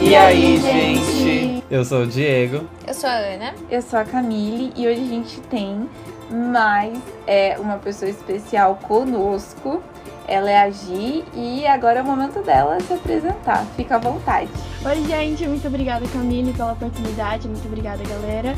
E aí, gente? Eu sou o Diego. Eu sou a Ana. Eu sou a Camille e hoje a gente tem mais é, uma pessoa especial conosco. Ela é a Gi e agora é o momento dela se apresentar. Fica à vontade. Oi, gente. Muito obrigada, Camille, pela oportunidade. Muito obrigada, galera.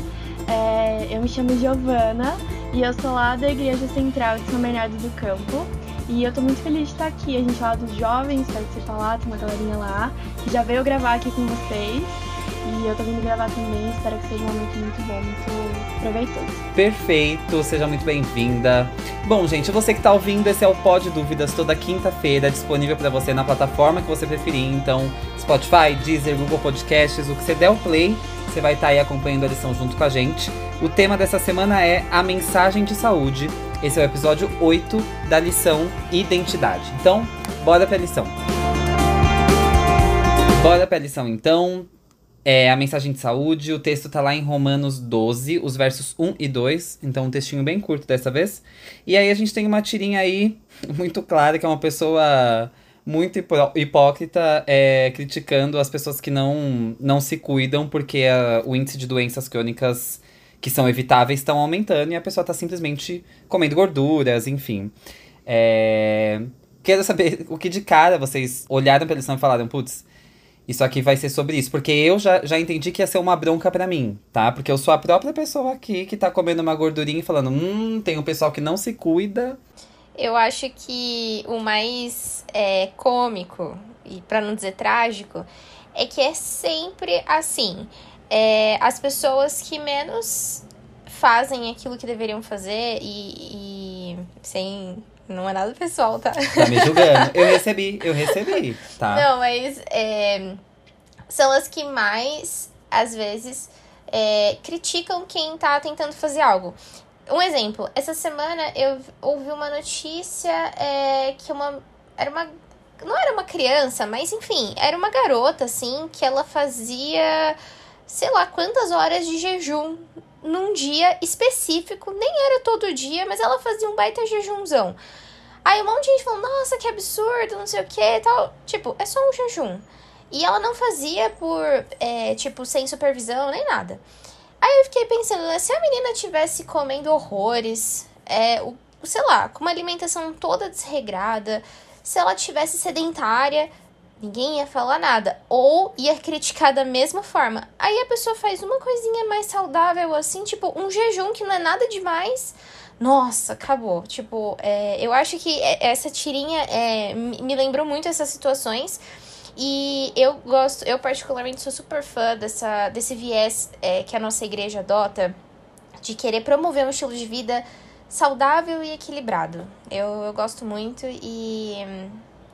É, eu me chamo Giovana e eu sou lá da Igreja Central de São Bernardo do Campo. E eu tô muito feliz de estar aqui. A gente fala dos jovens, participa lá, tem uma galerinha lá que já veio gravar aqui com vocês. E eu tô vindo gravar também, espero que seja um momento muito bom, muito proveitoso. Perfeito, seja muito bem-vinda. Bom, gente, você que tá ouvindo, esse é o Pod Dúvidas toda quinta-feira, disponível para você na plataforma que você preferir. Então, Spotify, Deezer, Google Podcasts, o que você der o play, você vai estar tá aí acompanhando a lição junto com a gente. O tema dessa semana é a mensagem de saúde. Esse é o episódio 8 da lição Identidade. Então, bora pra lição. Bora pra lição então. É a mensagem de saúde, o texto tá lá em Romanos 12, os versos 1 e 2, então um textinho bem curto dessa vez. E aí a gente tem uma tirinha aí muito clara, que é uma pessoa muito hipócrita é, criticando as pessoas que não, não se cuidam, porque a, o índice de doenças crônicas que são evitáveis estão aumentando e a pessoa está simplesmente comendo gorduras, enfim. É... Quero saber o que de cara vocês olharam pra lição e falaram, putz, isso aqui vai ser sobre isso. Porque eu já, já entendi que ia ser uma bronca para mim, tá? Porque eu sou a própria pessoa aqui que tá comendo uma gordurinha e falando, hum, tem um pessoal que não se cuida. Eu acho que o mais é, cômico, e para não dizer trágico, é que é sempre assim é, as pessoas que menos fazem aquilo que deveriam fazer e, e sem. Não é nada pessoal, tá? Tá me julgando. Eu recebi, eu recebi, tá? Não, mas é, são as que mais, às vezes, é, criticam quem tá tentando fazer algo. Um exemplo, essa semana eu ouvi uma notícia é, que uma. Era uma. Não era uma criança, mas enfim, era uma garota, assim, que ela fazia sei lá quantas horas de jejum num dia específico, nem era todo dia, mas ela fazia um baita jejumzão. Aí um monte de gente falou, nossa, que absurdo, não sei o que tal. Tipo, é só um jejum. E ela não fazia por, é, tipo, sem supervisão nem nada. Aí eu fiquei pensando, né, se a menina tivesse comendo horrores, é, o, sei lá, com uma alimentação toda desregrada, se ela tivesse sedentária, ninguém ia falar nada. Ou ia criticar da mesma forma. Aí a pessoa faz uma coisinha mais saudável, assim, tipo, um jejum que não é nada demais. Nossa, acabou. Tipo, é, eu acho que essa tirinha é, me lembrou muito essas situações. E eu gosto, eu particularmente sou super fã dessa, desse viés é, que a nossa igreja adota de querer promover um estilo de vida saudável e equilibrado. Eu, eu gosto muito e,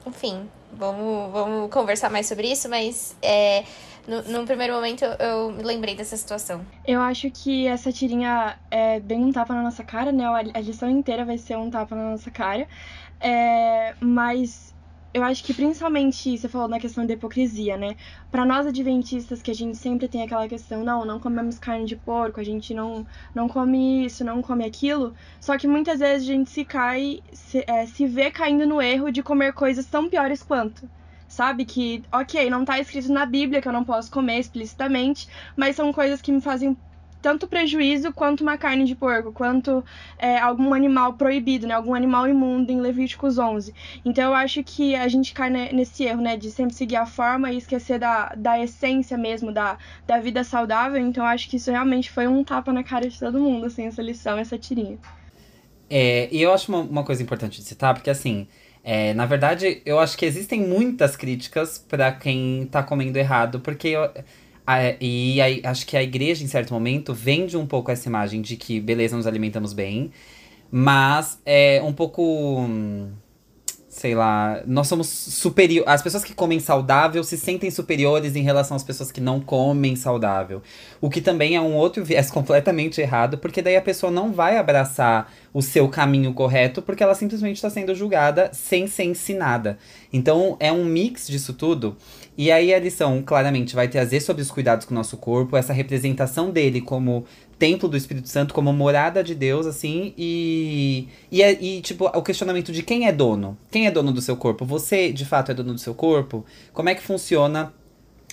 enfim, vamos, vamos conversar mais sobre isso, mas é, no, num primeiro momento eu me lembrei dessa situação. Eu acho que essa tirinha é bem um tapa na nossa cara, né? A lição inteira vai ser um tapa na nossa cara. É, mas eu acho que principalmente você falou na questão da hipocrisia, né? Para nós adventistas que a gente sempre tem aquela questão, não, não comemos carne de porco, a gente não não come isso, não come aquilo. Só que muitas vezes a gente se cai, se, é, se vê caindo no erro de comer coisas tão piores quanto sabe? Que, ok, não tá escrito na Bíblia que eu não posso comer explicitamente, mas são coisas que me fazem tanto prejuízo quanto uma carne de porco, quanto é, algum animal proibido, né? Algum animal imundo em Levíticos 11. Então eu acho que a gente cai nesse erro, né? De sempre seguir a forma e esquecer da, da essência mesmo, da, da vida saudável. Então eu acho que isso realmente foi um tapa na cara de todo mundo, assim, essa lição, essa tirinha. É, e eu acho uma, uma coisa importante de citar, porque assim, é, na verdade, eu acho que existem muitas críticas para quem tá comendo errado, porque eu, e aí, acho que a igreja, em certo momento, vende um pouco essa imagem de que, beleza, nos alimentamos bem, mas é um pouco. Sei lá, nós somos superiores. As pessoas que comem saudável se sentem superiores em relação às pessoas que não comem saudável. O que também é um outro viés completamente errado, porque daí a pessoa não vai abraçar o seu caminho correto, porque ela simplesmente está sendo julgada sem ser ensinada. Então é um mix disso tudo. E aí a lição claramente vai trazer sobre os cuidados com o nosso corpo, essa representação dele como templo do Espírito Santo, como morada de Deus, assim, e, e, é, e tipo, o questionamento de quem é dono? Quem é dono do seu corpo? Você, de fato, é dono do seu corpo? Como é que funciona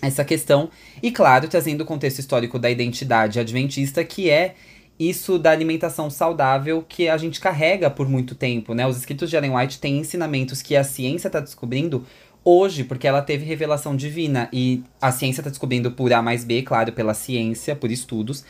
essa questão. E, claro, trazendo o contexto histórico da identidade adventista, que é isso da alimentação saudável que a gente carrega por muito tempo, né? Os escritos de Ellen White têm ensinamentos que a ciência está descobrindo hoje, porque ela teve revelação divina. E a ciência está descobrindo por A mais B, claro, pela ciência, por estudos,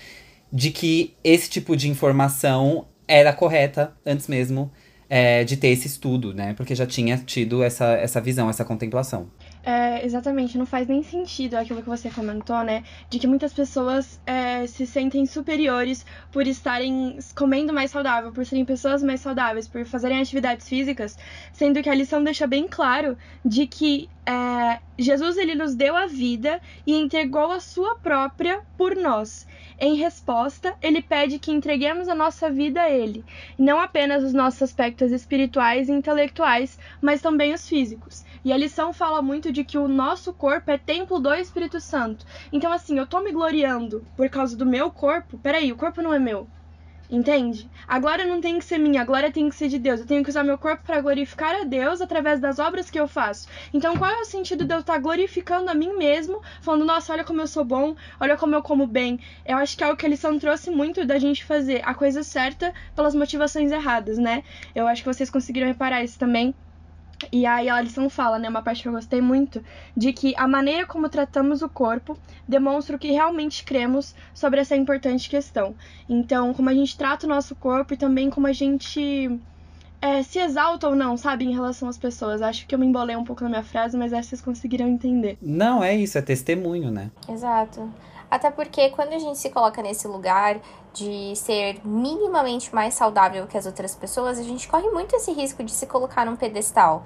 de que esse tipo de informação era correta antes mesmo é, de ter esse estudo, né? Porque já tinha tido essa, essa visão, essa contemplação. É, exatamente, não faz nem sentido aquilo que você comentou, né? De que muitas pessoas é, se sentem superiores por estarem comendo mais saudável, por serem pessoas mais saudáveis, por fazerem atividades físicas, sendo que a lição deixa bem claro de que é, Jesus ele nos deu a vida e entregou a sua própria por nós. Em resposta, ele pede que entreguemos a nossa vida a ele, não apenas os nossos aspectos espirituais e intelectuais, mas também os físicos. E a lição fala muito de que o nosso corpo é templo do Espírito Santo. Então, assim, eu tô me gloriando por causa do meu corpo. Peraí, o corpo não é meu. Entende? A glória não tem que ser minha, a glória tem que ser de Deus. Eu tenho que usar meu corpo para glorificar a Deus através das obras que eu faço. Então, qual é o sentido de eu estar tá glorificando a mim mesmo, falando, nossa, olha como eu sou bom, olha como eu como bem? Eu acho que é o que a lição trouxe muito da gente fazer a coisa certa pelas motivações erradas, né? Eu acho que vocês conseguiram reparar isso também. E aí a lição fala, né, uma parte que eu gostei muito, de que a maneira como tratamos o corpo demonstra o que realmente cremos sobre essa importante questão. Então, como a gente trata o nosso corpo e também como a gente é, se exalta ou não, sabe, em relação às pessoas. Acho que eu me embolei um pouco na minha frase, mas acho que vocês conseguiram entender. Não, é isso, é testemunho, né? Exato. Até porque quando a gente se coloca nesse lugar de ser minimamente mais saudável que as outras pessoas, a gente corre muito esse risco de se colocar num pedestal.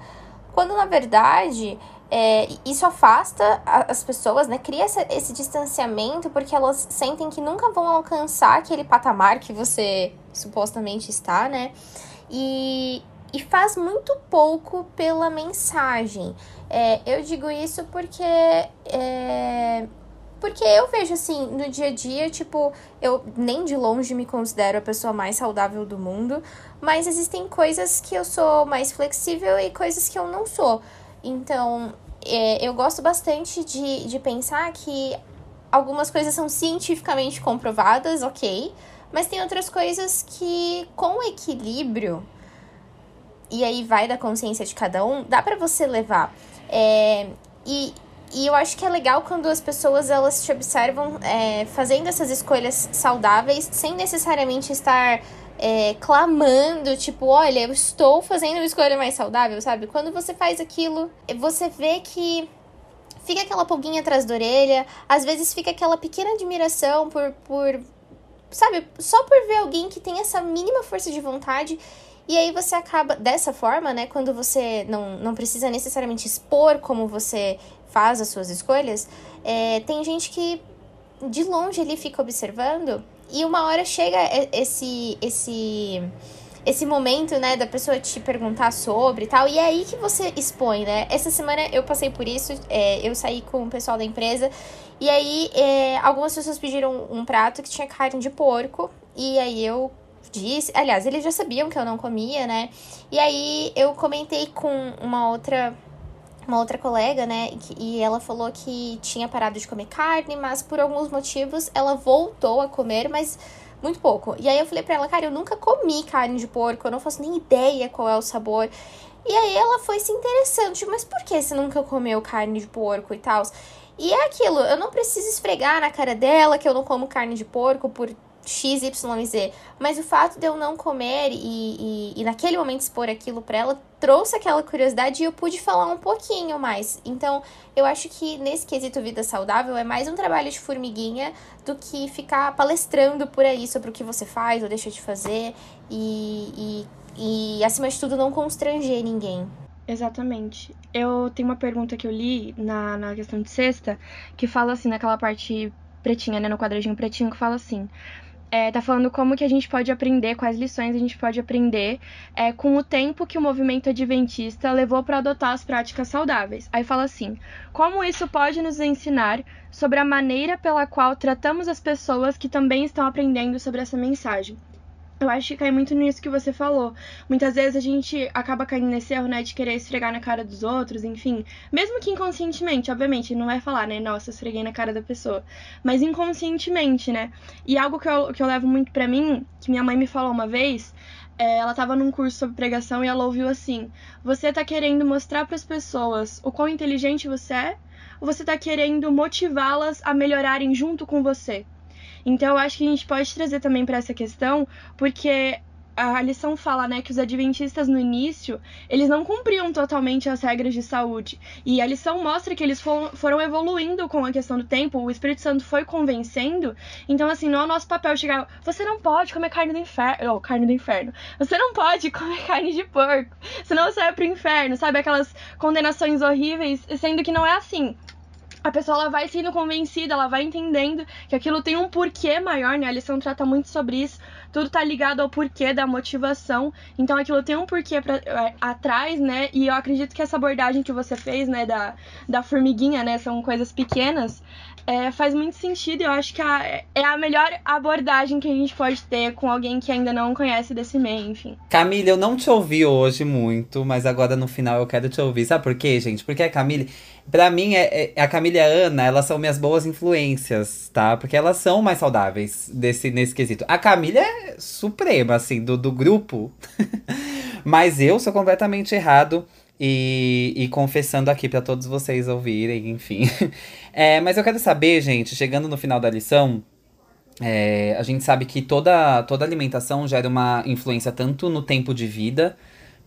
Quando na verdade é, isso afasta as pessoas, né? Cria esse, esse distanciamento porque elas sentem que nunca vão alcançar aquele patamar que você supostamente está, né? E, e faz muito pouco pela mensagem. É, eu digo isso porque é, porque eu vejo assim, no dia a dia, tipo, eu nem de longe me considero a pessoa mais saudável do mundo, mas existem coisas que eu sou mais flexível e coisas que eu não sou. Então, é, eu gosto bastante de, de pensar que algumas coisas são cientificamente comprovadas, ok, mas tem outras coisas que, com equilíbrio, e aí vai da consciência de cada um, dá para você levar. É, e e eu acho que é legal quando as pessoas elas te observam é, fazendo essas escolhas saudáveis sem necessariamente estar é, clamando, tipo, olha, eu estou fazendo uma escolha mais saudável, sabe? Quando você faz aquilo, você vê que fica aquela pulguinha atrás da orelha, às vezes fica aquela pequena admiração por, por sabe, só por ver alguém que tem essa mínima força de vontade. E aí você acaba dessa forma, né? Quando você não, não precisa necessariamente expor como você faz as suas escolhas, é, tem gente que de longe ele fica observando e uma hora chega esse esse esse momento, né, da pessoa te perguntar sobre e tal, e é aí que você expõe, né? Essa semana eu passei por isso, é, eu saí com o pessoal da empresa, e aí é, algumas pessoas pediram um prato que tinha carne de porco, e aí eu disse, aliás, eles já sabiam que eu não comia, né? E aí eu comentei com uma outra uma outra colega, né? E ela falou que tinha parado de comer carne, mas por alguns motivos ela voltou a comer, mas muito pouco. E aí eu falei pra ela, cara, eu nunca comi carne de porco, eu não faço nem ideia qual é o sabor. E aí ela foi se interessando, tipo, mas por que você nunca comeu carne de porco e tal? E é aquilo, eu não preciso esfregar na cara dela que eu não como carne de porco por X, Y e Z. Mas o fato de eu não comer e, e, e naquele momento expor aquilo para ela trouxe aquela curiosidade e eu pude falar um pouquinho mais. Então, eu acho que nesse quesito vida saudável é mais um trabalho de formiguinha do que ficar palestrando por aí sobre o que você faz ou deixa de fazer e, e, e acima de tudo, não constranger ninguém. Exatamente. Eu tenho uma pergunta que eu li na, na questão de sexta, que fala assim, naquela parte pretinha, né, no quadradinho pretinho, que fala assim: é, tá falando como que a gente pode aprender, quais lições a gente pode aprender é, com o tempo que o movimento adventista levou para adotar as práticas saudáveis. Aí fala assim: como isso pode nos ensinar sobre a maneira pela qual tratamos as pessoas que também estão aprendendo sobre essa mensagem. Eu acho que cai muito nisso que você falou. Muitas vezes a gente acaba caindo nesse erro, né, de querer esfregar na cara dos outros, enfim. Mesmo que inconscientemente, obviamente, não vai falar, né, nossa, esfreguei na cara da pessoa. Mas inconscientemente, né? E algo que eu, que eu levo muito pra mim, que minha mãe me falou uma vez, é, ela tava num curso sobre pregação e ela ouviu assim: Você tá querendo mostrar para as pessoas o quão inteligente você é? Ou você tá querendo motivá-las a melhorarem junto com você? Então eu acho que a gente pode trazer também para essa questão, porque a lição fala, né, que os adventistas no início, eles não cumpriam totalmente as regras de saúde. E a lição mostra que eles foram evoluindo com a questão do tempo, o Espírito Santo foi convencendo. Então, assim, não é nosso papel chegar, você não pode comer carne do inferno, ou carne do inferno. Você não pode comer carne de porco, senão você vai pro inferno, sabe? Aquelas condenações horríveis, sendo que não é assim a pessoa ela vai sendo convencida, ela vai entendendo que aquilo tem um porquê maior, né? A lição trata muito sobre isso. Tudo tá ligado ao porquê da motivação. Então aquilo tem um porquê pra, é, atrás, né? E eu acredito que essa abordagem que você fez, né, da, da formiguinha, né? São coisas pequenas é, faz muito sentido. Eu acho que a, é a melhor abordagem que a gente pode ter com alguém que ainda não conhece desse meio, enfim. Camille, eu não te ouvi hoje muito, mas agora no final eu quero te ouvir. Sabe por quê, gente? Porque a Camille, pra mim, é, é, a Camille e a Ana, elas são minhas boas influências, tá? Porque elas são mais saudáveis desse, nesse quesito. A Camille é suprema, assim, do, do grupo. mas eu sou completamente errado. E, e confessando aqui para todos vocês ouvirem, enfim. É, mas eu quero saber, gente, chegando no final da lição, é, a gente sabe que toda, toda alimentação gera uma influência tanto no tempo de vida,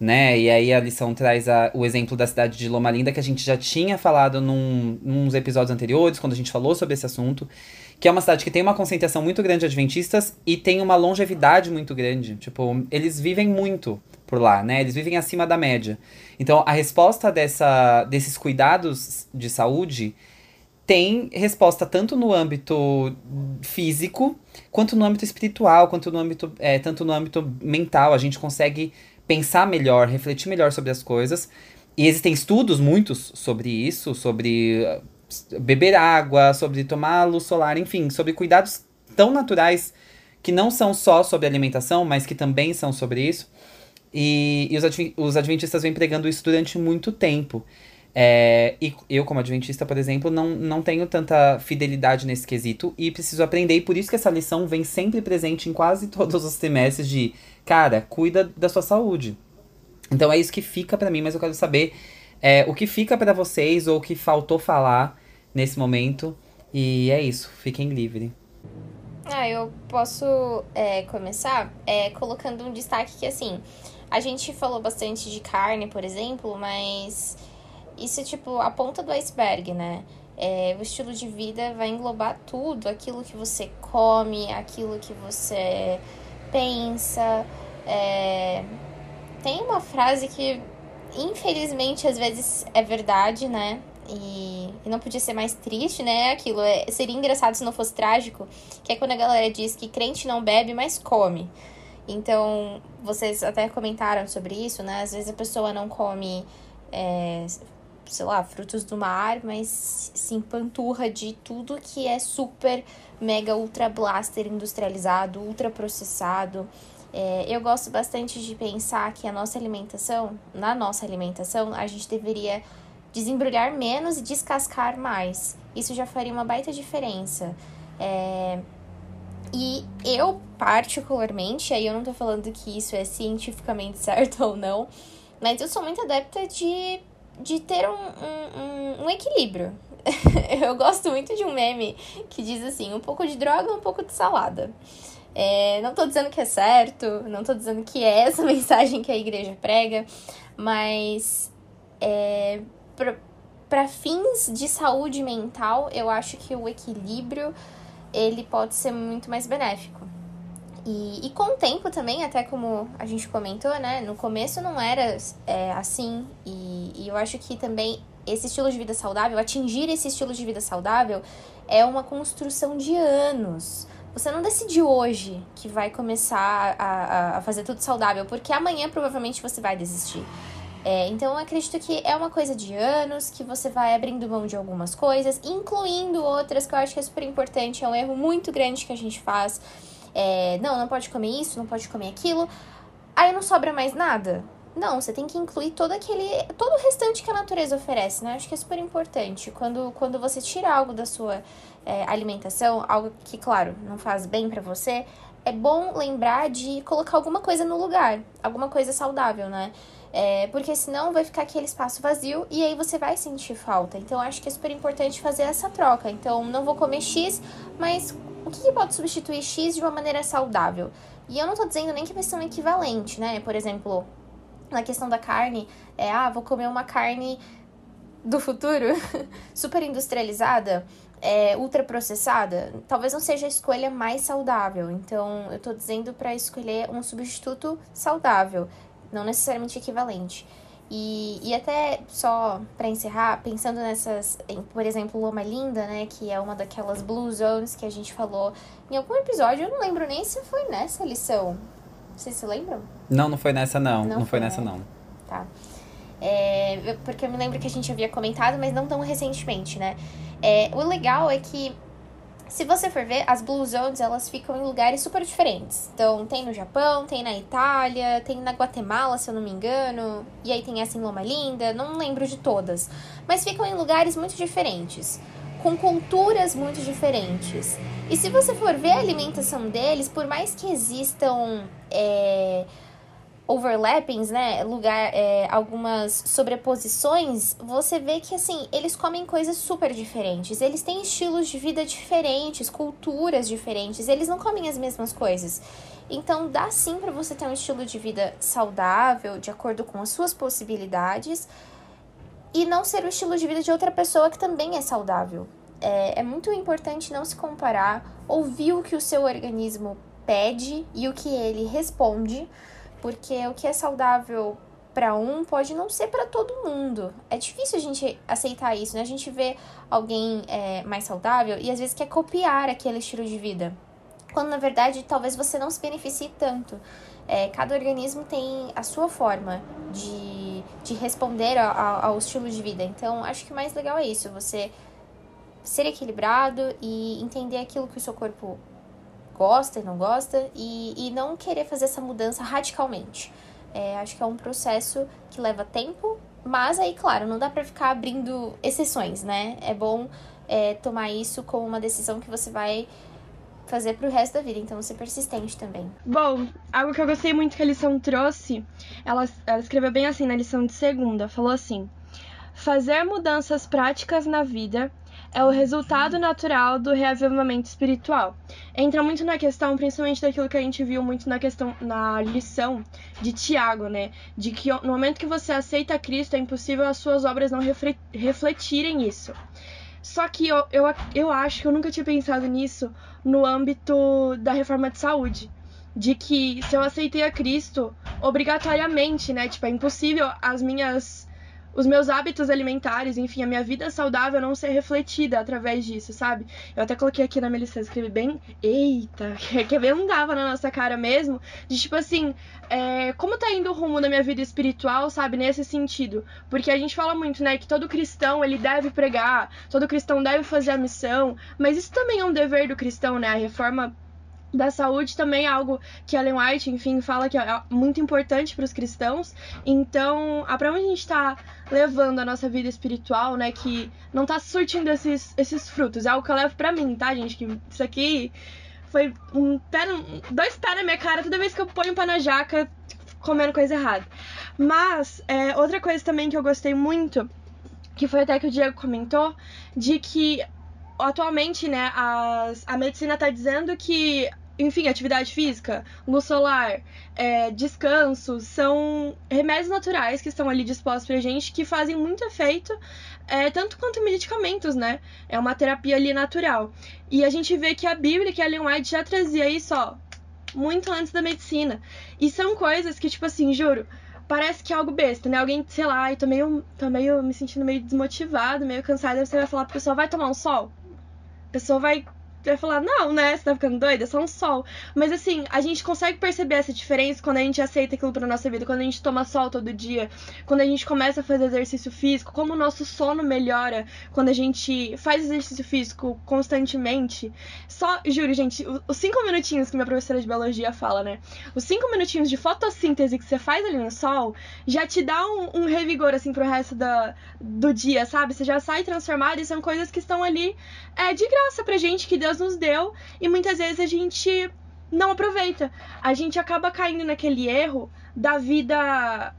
né? E aí a lição traz a, o exemplo da cidade de Loma Linda, que a gente já tinha falado num, nos episódios anteriores, quando a gente falou sobre esse assunto, que é uma cidade que tem uma concentração muito grande de adventistas e tem uma longevidade muito grande. Tipo, eles vivem muito por lá, né? Eles vivem acima da média. Então, a resposta dessa, desses cuidados de saúde tem resposta tanto no âmbito físico, quanto no âmbito espiritual, quanto no âmbito, é, tanto no âmbito mental. A gente consegue pensar melhor, refletir melhor sobre as coisas. E existem estudos muitos sobre isso, sobre uh, beber água, sobre tomar luz solar, enfim, sobre cuidados tão naturais que não são só sobre alimentação, mas que também são sobre isso. E, e os, os adventistas vêm pregando isso durante muito tempo. É, e eu, como adventista, por exemplo, não, não tenho tanta fidelidade nesse quesito e preciso aprender. E por isso que essa lição vem sempre presente em quase todos os semestres de, cara, cuida da sua saúde. Então é isso que fica para mim, mas eu quero saber é, o que fica para vocês ou o que faltou falar nesse momento. E é isso, fiquem livres. Ah, eu posso é, começar é, colocando um destaque que, assim, a gente falou bastante de carne, por exemplo, mas isso é tipo a ponta do iceberg, né? É, o estilo de vida vai englobar tudo, aquilo que você come, aquilo que você pensa. É... Tem uma frase que, infelizmente, às vezes é verdade, né? E, e, não podia ser mais triste, né? Aquilo é, seria engraçado se não fosse trágico, que é quando a galera diz que crente não bebe, mas come. Então, vocês até comentaram sobre isso, né? Às vezes a pessoa não come, é, sei lá, frutos do mar, mas se empanturra de tudo que é super, mega, ultra blaster industrializado, ultra processado. É, eu gosto bastante de pensar que a nossa alimentação, na nossa alimentação, a gente deveria desembrulhar menos e descascar mais. Isso já faria uma baita diferença. É, e eu, particularmente, aí eu não tô falando que isso é cientificamente certo ou não, mas eu sou muito adepta de, de ter um, um, um, equilíbrio. eu gosto muito de um meme que diz assim: um pouco de droga, um pouco de salada. É, não tô dizendo que é certo, não tô dizendo que é essa mensagem que a igreja prega, mas é, para fins de saúde mental, eu acho que o equilíbrio ele pode ser muito mais benéfico. E, e com o tempo também, até como a gente comentou, né? No começo não era é, assim. E, e eu acho que também esse estilo de vida saudável, atingir esse estilo de vida saudável, é uma construção de anos. Você não decide hoje que vai começar a, a, fazer tudo saudável, porque amanhã provavelmente você vai desistir. É, então, eu acredito que é uma coisa de anos, que você vai abrindo mão de algumas coisas, incluindo outras que eu acho que é super importante, é um erro muito grande que a gente faz. É, não, não pode comer isso, não pode comer aquilo, aí não sobra mais nada. Não, você tem que incluir todo aquele. todo o restante que a natureza oferece, né? Acho que é super importante. Quando, quando você tira algo da sua é, alimentação, algo que, claro, não faz bem para você, é bom lembrar de colocar alguma coisa no lugar, alguma coisa saudável, né? É, porque senão vai ficar aquele espaço vazio e aí você vai sentir falta. Então acho que é super importante fazer essa troca. Então não vou comer X, mas o que, que pode substituir X de uma maneira saudável? E eu não tô dizendo nem que vai ser um equivalente, né? Por exemplo, na questão da carne, é, ah, vou comer uma carne do futuro, super industrializada, é, ultraprocessada, talvez não seja a escolha mais saudável. Então, eu tô dizendo para escolher um substituto saudável, não necessariamente equivalente. E, e até só para encerrar, pensando nessas, em, por exemplo, Loma Linda, né, que é uma daquelas blue zones que a gente falou em algum episódio, eu não lembro nem se foi nessa lição. Vocês se lembram? Não, não foi nessa não. Não, não foi, foi nessa não. Tá. É, porque eu me lembro que a gente havia comentado, mas não tão recentemente, né? É, o legal é que, se você for ver, as Blue Zones, elas ficam em lugares super diferentes. Então, tem no Japão, tem na Itália, tem na Guatemala, se eu não me engano. E aí tem essa em Loma Linda, não lembro de todas. Mas ficam em lugares muito diferentes com culturas muito diferentes. E se você for ver a alimentação deles, por mais que existam é, overlappings, né, lugar, é, algumas sobreposições, você vê que assim eles comem coisas super diferentes. Eles têm estilos de vida diferentes, culturas diferentes. Eles não comem as mesmas coisas. Então dá sim para você ter um estilo de vida saudável, de acordo com as suas possibilidades e não ser o estilo de vida de outra pessoa que também é saudável. É, é muito importante não se comparar, ouvir o que o seu organismo pede e o que ele responde, porque o que é saudável para um pode não ser para todo mundo. É difícil a gente aceitar isso, né? A gente vê alguém é, mais saudável e às vezes quer copiar aquele estilo de vida. Quando na verdade talvez você não se beneficie tanto. É, cada organismo tem a sua forma de, de responder ao, ao estilo de vida. Então, acho que o mais legal é isso, você ser equilibrado e entender aquilo que o seu corpo gosta e não gosta e, e não querer fazer essa mudança radicalmente. É, acho que é um processo que leva tempo, mas aí, claro, não dá pra ficar abrindo exceções, né? É bom é, tomar isso como uma decisão que você vai fazer pro resto da vida, então ser persistente também. Bom, algo que eu gostei muito que a lição trouxe, ela, ela escreveu bem assim na lição de segunda, falou assim: fazer mudanças práticas na vida é o resultado natural do reavivamento espiritual. Entra muito na questão, principalmente daquilo que a gente viu muito na questão na lição de Tiago, né? De que no momento que você aceita Cristo, é impossível as suas obras não refletirem isso. Só que eu, eu, eu acho que eu nunca tinha pensado nisso no âmbito da reforma de saúde. De que se eu aceitei a Cristo, obrigatoriamente, né? Tipo, é impossível as minhas. Os meus hábitos alimentares, enfim, a minha vida saudável não ser refletida através disso, sabe? Eu até coloquei aqui na minha lista, escrevi bem, eita, que bem um dava na nossa cara mesmo, de tipo assim, é, como tá indo o rumo da minha vida espiritual, sabe, nesse sentido? Porque a gente fala muito, né, que todo cristão, ele deve pregar, todo cristão deve fazer a missão, mas isso também é um dever do cristão, né? A reforma da saúde também é algo que Ellen White, enfim, fala que é muito importante para os cristãos. Então, para onde a gente está levando a nossa vida espiritual, né, que não está surtindo esses, esses frutos. É algo que eu levo para mim, tá, gente? Que isso aqui foi um pé, dois pés na minha cara toda vez que eu ponho o pé na jaca comendo coisa errada. Mas, é, outra coisa também que eu gostei muito, que foi até que o Diego comentou, de que atualmente, né, as, a medicina está dizendo que enfim, atividade física, luz solar, é, descanso, são remédios naturais que estão ali dispostos pra gente que fazem muito efeito, é, tanto quanto medicamentos, né? É uma terapia ali natural. E a gente vê que a Bíblia, que a Ellen White já trazia isso, ó, muito antes da medicina. E são coisas que, tipo assim, juro, parece que é algo besta, né? Alguém, sei lá, eu tô meio, tô meio me sentindo meio desmotivado, meio cansado, você vai falar pra pessoa, vai tomar um sol? A pessoa vai vai falar, não, né? Você tá ficando doida? É só um sol. Mas assim, a gente consegue perceber essa diferença quando a gente aceita aquilo pra nossa vida, quando a gente toma sol todo dia, quando a gente começa a fazer exercício físico, como o nosso sono melhora quando a gente faz exercício físico constantemente. Só, juro, gente, os cinco minutinhos que minha professora de biologia fala, né? Os cinco minutinhos de fotossíntese que você faz ali no sol já te dá um, um revigor, assim, pro resto da, do dia, sabe? Você já sai transformado e são coisas que estão ali é, de graça pra gente, que Deus nos deu, e muitas vezes a gente não aproveita. A gente acaba caindo naquele erro da vida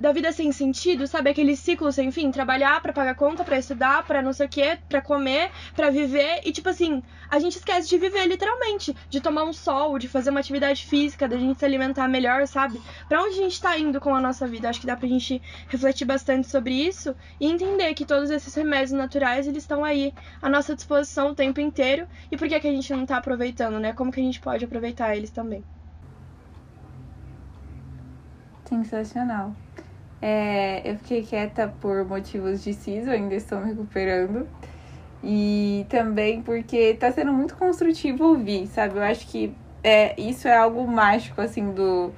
da vida sem sentido, sabe? Aquele ciclo sem fim, trabalhar para pagar conta, para estudar, para não sei o quê, para comer, para viver e tipo assim, a gente esquece de viver literalmente, de tomar um sol, de fazer uma atividade física, da gente se alimentar melhor, sabe? Para onde a gente tá indo com a nossa vida? Acho que dá pra gente refletir bastante sobre isso e entender que todos esses remédios naturais, eles estão aí à nossa disposição o tempo inteiro e por que que a gente não tá aproveitando, né? Como que a gente pode aproveitar eles também? Sensacional. É, eu fiquei quieta por motivos de siso, ainda estou me recuperando. E também porque tá sendo muito construtivo ouvir, sabe? Eu acho que é, isso é algo mágico, assim, do.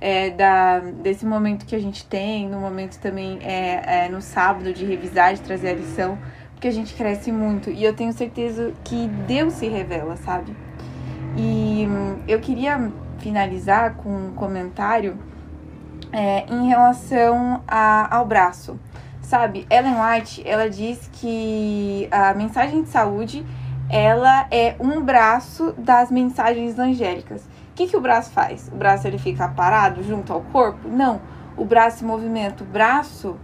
É, da, desse momento que a gente tem, no momento também é, é, no sábado de revisar, de trazer a lição, porque a gente cresce muito. E eu tenho certeza que Deus se revela, sabe? E hum, eu queria finalizar com um comentário é, em relação a, ao braço. Sabe, Ellen White, ela diz que a mensagem de saúde, ela é um braço das mensagens angélicas. O que, que o braço faz? O braço ele fica parado junto ao corpo? Não. O braço se movimenta. O braço,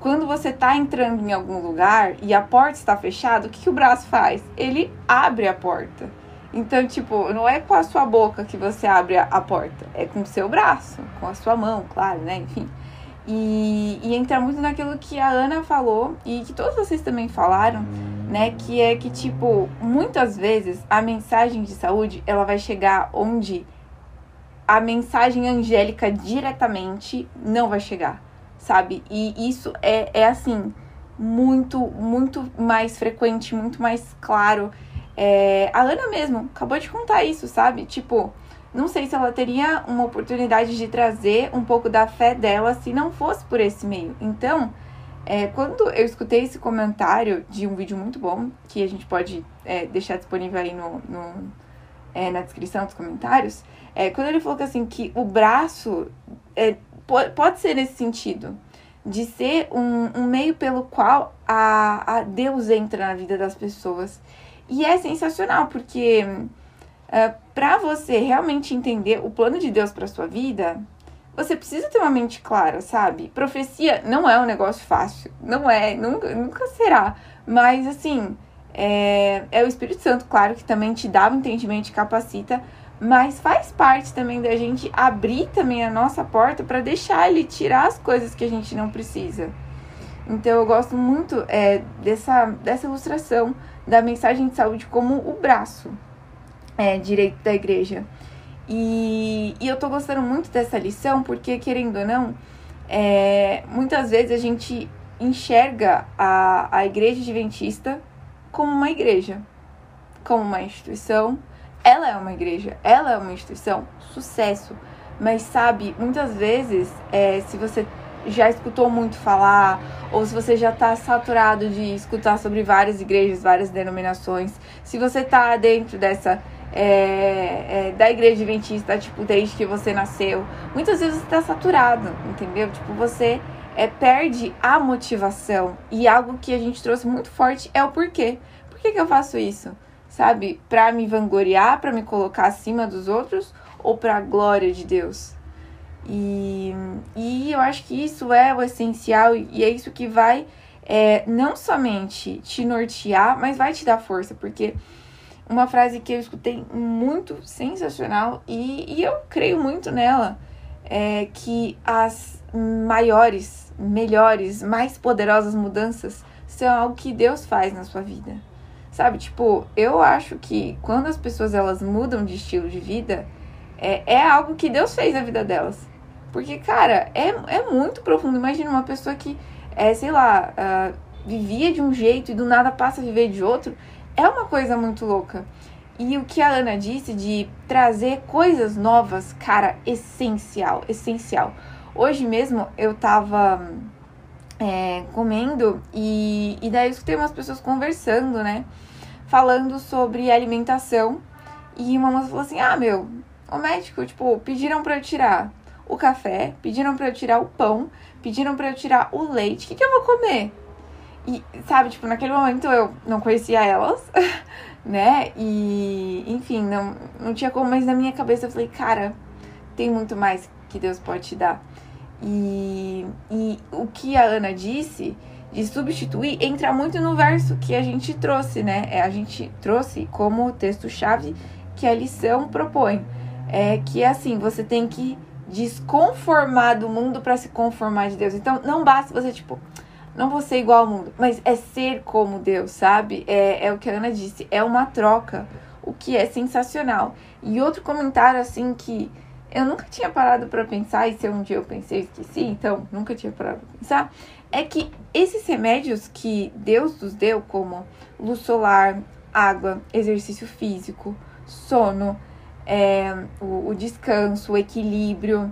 quando você está entrando em algum lugar e a porta está fechada, o que, que o braço faz? Ele abre a porta. Então, tipo, não é com a sua boca que você abre a, porta, é com o seu braço, com a sua mão, claro, né? Enfim. E, e entra muito naquilo que a Ana falou e que todos vocês também falaram, né? Que é que, tipo, muitas vezes a mensagem de saúde ela vai chegar onde a mensagem angélica diretamente não vai chegar, sabe? E isso é, é assim, muito, muito mais frequente, muito mais claro é, a Ana mesmo acabou de contar isso, sabe? Tipo, não sei se ela teria uma oportunidade de trazer um pouco da fé dela se não fosse por esse meio. Então, é, quando eu escutei esse comentário de um vídeo muito bom, que a gente pode é, deixar disponível aí no, no é, na descrição dos comentários, é, quando ele falou que assim, que o braço é, pode, ser nesse sentido, de ser um, um meio pelo qual a, a Deus entra na vida das pessoas. E é sensacional, porque uh, é, para você realmente entender o plano de Deus para sua vida, você precisa ter uma mente clara, sabe? Profecia não é um negócio fácil, não é, nunca, nunca será. Mas assim, é, é o Espírito Santo, claro, que também te dá o entendimento e capacita, mas faz parte também da gente abrir também a nossa porta para deixar ele tirar as coisas que a gente não precisa. Então eu gosto muito é, dessa, dessa ilustração da mensagem de saúde como o braço é, direito da igreja. E, e eu tô gostando muito dessa lição porque, querendo ou não, é, muitas vezes a gente enxerga a, a igreja adventista como uma igreja, como uma instituição. Ela é uma igreja, ela é uma instituição, sucesso. Mas sabe, muitas vezes, é, se você já escutou muito falar, ou se você já está saturado de escutar sobre várias igrejas, várias denominações, se você está dentro dessa é, é, da igreja adventista, tipo, desde que você nasceu, muitas vezes você está saturado, entendeu? Tipo, você é, perde a motivação. E algo que a gente trouxe muito forte é o porquê. Por que, que eu faço isso? Sabe? Para me vangloriar, para me colocar acima dos outros ou para a glória de Deus? E, e eu acho que isso é o essencial e é isso que vai é, não somente te nortear, mas vai te dar força, porque uma frase que eu escutei muito sensacional e, e eu creio muito nela é que as maiores, melhores, mais poderosas mudanças são algo que Deus faz na sua vida. Sabe, tipo, eu acho que quando as pessoas elas mudam de estilo de vida, é, é algo que Deus fez na vida delas. Porque, cara, é, é muito profundo. Imagina uma pessoa que, é, sei lá, uh, vivia de um jeito e do nada passa a viver de outro. É uma coisa muito louca. E o que a Ana disse de trazer coisas novas, cara, essencial, essencial. Hoje mesmo eu tava é, comendo e, e daí eu escutei umas pessoas conversando, né? Falando sobre alimentação. E uma moça falou assim: Ah, meu, o médico, tipo, pediram para eu tirar o café, pediram para eu tirar o pão, pediram para eu tirar o leite. O que, que eu vou comer? E, sabe, tipo, naquele momento eu não conhecia elas, né? E, enfim, não, não tinha como, mas na minha cabeça eu falei, cara, tem muito mais que Deus pode te dar. E, e o que a Ana disse de substituir entra muito no verso que a gente trouxe, né? É, a gente trouxe como texto-chave que a lição propõe. É que assim, você tem que desconformar do mundo para se conformar de Deus. Então, não basta você, tipo, não vou ser igual ao mundo, mas é ser como Deus, sabe? É, é o que a Ana disse, é uma troca, o que é sensacional. E outro comentário, assim, que eu nunca tinha parado para pensar, e se um dia eu pensei, esqueci, então nunca tinha parado pra pensar, é que esses remédios que Deus nos deu, como luz solar, água, exercício físico, sono, é, o, o descanso, o equilíbrio,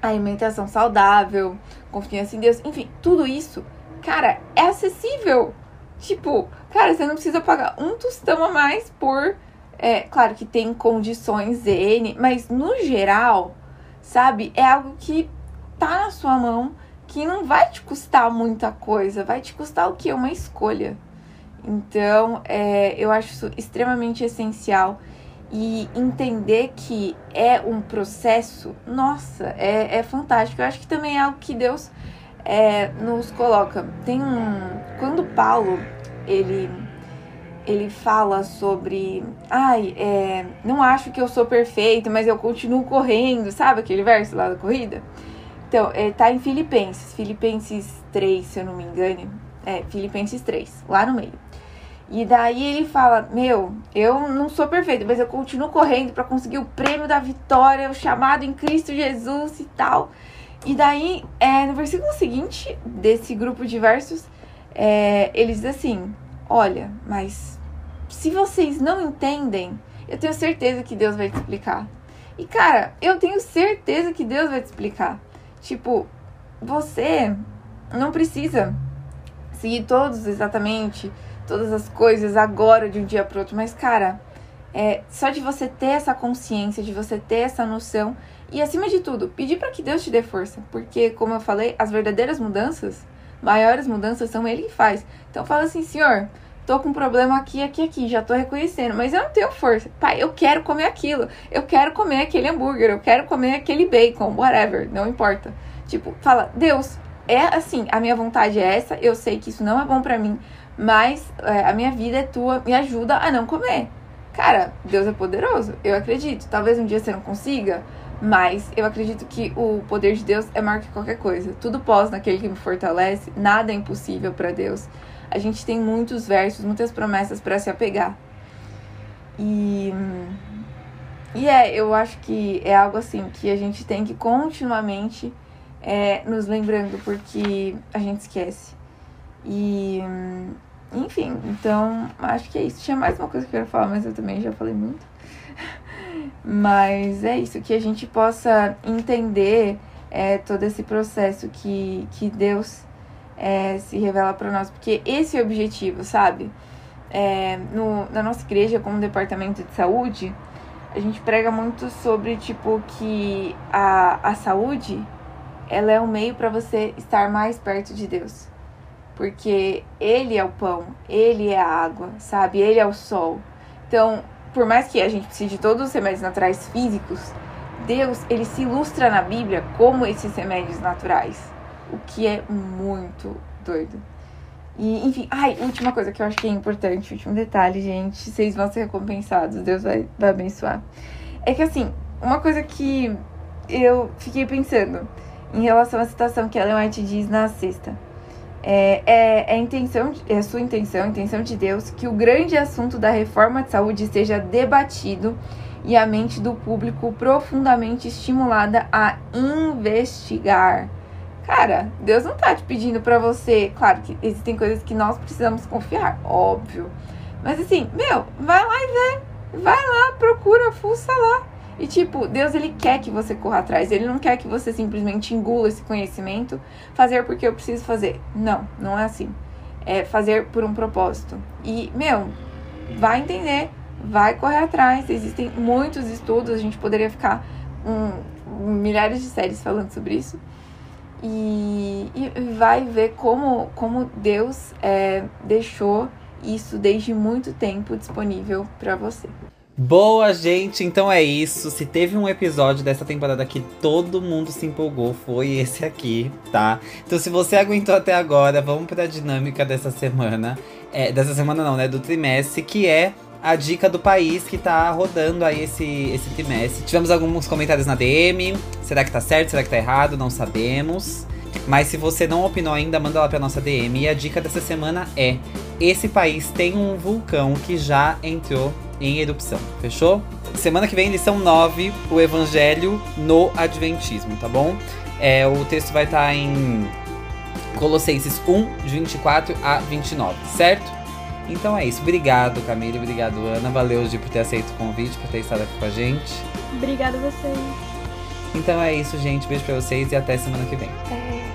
a alimentação saudável, confiança em Deus, enfim, tudo isso, cara, é acessível. Tipo, cara, você não precisa pagar um tostão a mais por é, claro que tem condições N, mas no geral, sabe, é algo que tá na sua mão, que não vai te custar muita coisa, vai te custar o que? Uma escolha. Então, é, eu acho isso extremamente essencial. E entender que é um processo, nossa, é, é fantástico. Eu acho que também é algo que Deus é, nos coloca. Tem um. Quando Paulo ele ele fala sobre. Ai, é, não acho que eu sou perfeito, mas eu continuo correndo, sabe aquele verso lá da corrida? Então, é, tá em Filipenses, Filipenses 3, se eu não me engano. É, Filipenses 3, lá no meio. E daí ele fala: Meu, eu não sou perfeito, mas eu continuo correndo para conseguir o prêmio da vitória, o chamado em Cristo Jesus e tal. E daí, é, no versículo seguinte desse grupo de versos, é, ele diz assim: Olha, mas se vocês não entendem, eu tenho certeza que Deus vai te explicar. E cara, eu tenho certeza que Deus vai te explicar. Tipo, você não precisa seguir todos exatamente todas as coisas agora de um dia para outro, mas cara, é só de você ter essa consciência, de você ter essa noção e acima de tudo, pedir para que Deus te dê força, porque como eu falei, as verdadeiras mudanças, maiores mudanças são ele que faz. Então fala assim, Senhor, tô com um problema aqui, aqui, aqui, já tô reconhecendo, mas eu não tenho força. Pai, eu quero comer aquilo, eu quero comer aquele hambúrguer, eu quero comer aquele bacon, whatever, não importa. Tipo, fala, Deus, é assim, a minha vontade é essa, eu sei que isso não é bom para mim, mas é, a minha vida é tua, me ajuda a não comer. Cara, Deus é poderoso, eu acredito. Talvez um dia você não consiga, mas eu acredito que o poder de Deus é maior que qualquer coisa. Tudo pós naquele que me fortalece, nada é impossível para Deus a gente tem muitos versos, muitas promessas para se apegar. E, e é, eu acho que é algo assim que a gente tem que continuamente é, nos lembrando, porque a gente esquece. E, enfim, então acho que é isso. Tinha mais uma coisa que eu quero falar, mas eu também já falei muito. Mas é isso, que a gente possa entender é, todo esse processo que, que Deus é, se revela para nós, porque esse é o objetivo, sabe? É, no, na nossa igreja, como departamento de saúde, a gente prega muito sobre, tipo, que a, a saúde, ela é um meio para você estar mais perto de Deus. Porque Ele é o pão, Ele é a água, sabe? Ele é o sol. Então, por mais que a gente precise de todos os remédios naturais físicos, Deus, ele se ilustra na Bíblia como esses remédios naturais o que é muito doido. E, enfim, ai, última coisa que eu acho que é importante, último detalhe, gente, vocês vão ser recompensados, Deus vai, vai abençoar. É que assim, uma coisa que eu fiquei pensando em relação à citação que Ellen White diz na sexta. É, é, é, intenção, é sua intenção, a intenção de Deus, que o grande assunto da reforma de saúde seja debatido e a mente do público profundamente estimulada a investigar Cara, Deus não tá te pedindo para você. Claro que existem coisas que nós precisamos confiar, óbvio. Mas assim, meu, vai lá e vê. vai lá, procura, fuça lá. E tipo, Deus ele quer que você corra atrás. Ele não quer que você simplesmente engula esse conhecimento, fazer porque eu preciso fazer. Não, não é assim. É fazer por um propósito. E, meu, vai entender, vai correr atrás. Existem muitos estudos, a gente poderia ficar um, milhares de séries falando sobre isso. E, e vai ver como, como Deus é, deixou isso desde muito tempo disponível para você. Boa, gente, então é isso. Se teve um episódio dessa temporada que todo mundo se empolgou, foi esse aqui, tá? Então, se você aguentou até agora, vamos para a dinâmica dessa semana. É, dessa semana não, né? Do trimestre, que é a dica do país que tá rodando aí esse, esse trimestre. Tivemos alguns comentários na DM. Será que tá certo? Será que tá errado? Não sabemos. Mas se você não opinou ainda, manda lá pra nossa DM. E a dica dessa semana é: esse país tem um vulcão que já entrou em erupção. Fechou? Semana que vem, lição 9, o Evangelho no Adventismo, tá bom? É, o texto vai estar tá em Colossenses 1, de 24 a 29, certo? Então é isso. Obrigado, Camille. Obrigado, Ana. Valeu, Gi, por ter aceito o convite, por ter estado aqui com a gente. Obrigada a vocês. Então é isso, gente. Beijo pra vocês e até semana que vem. É.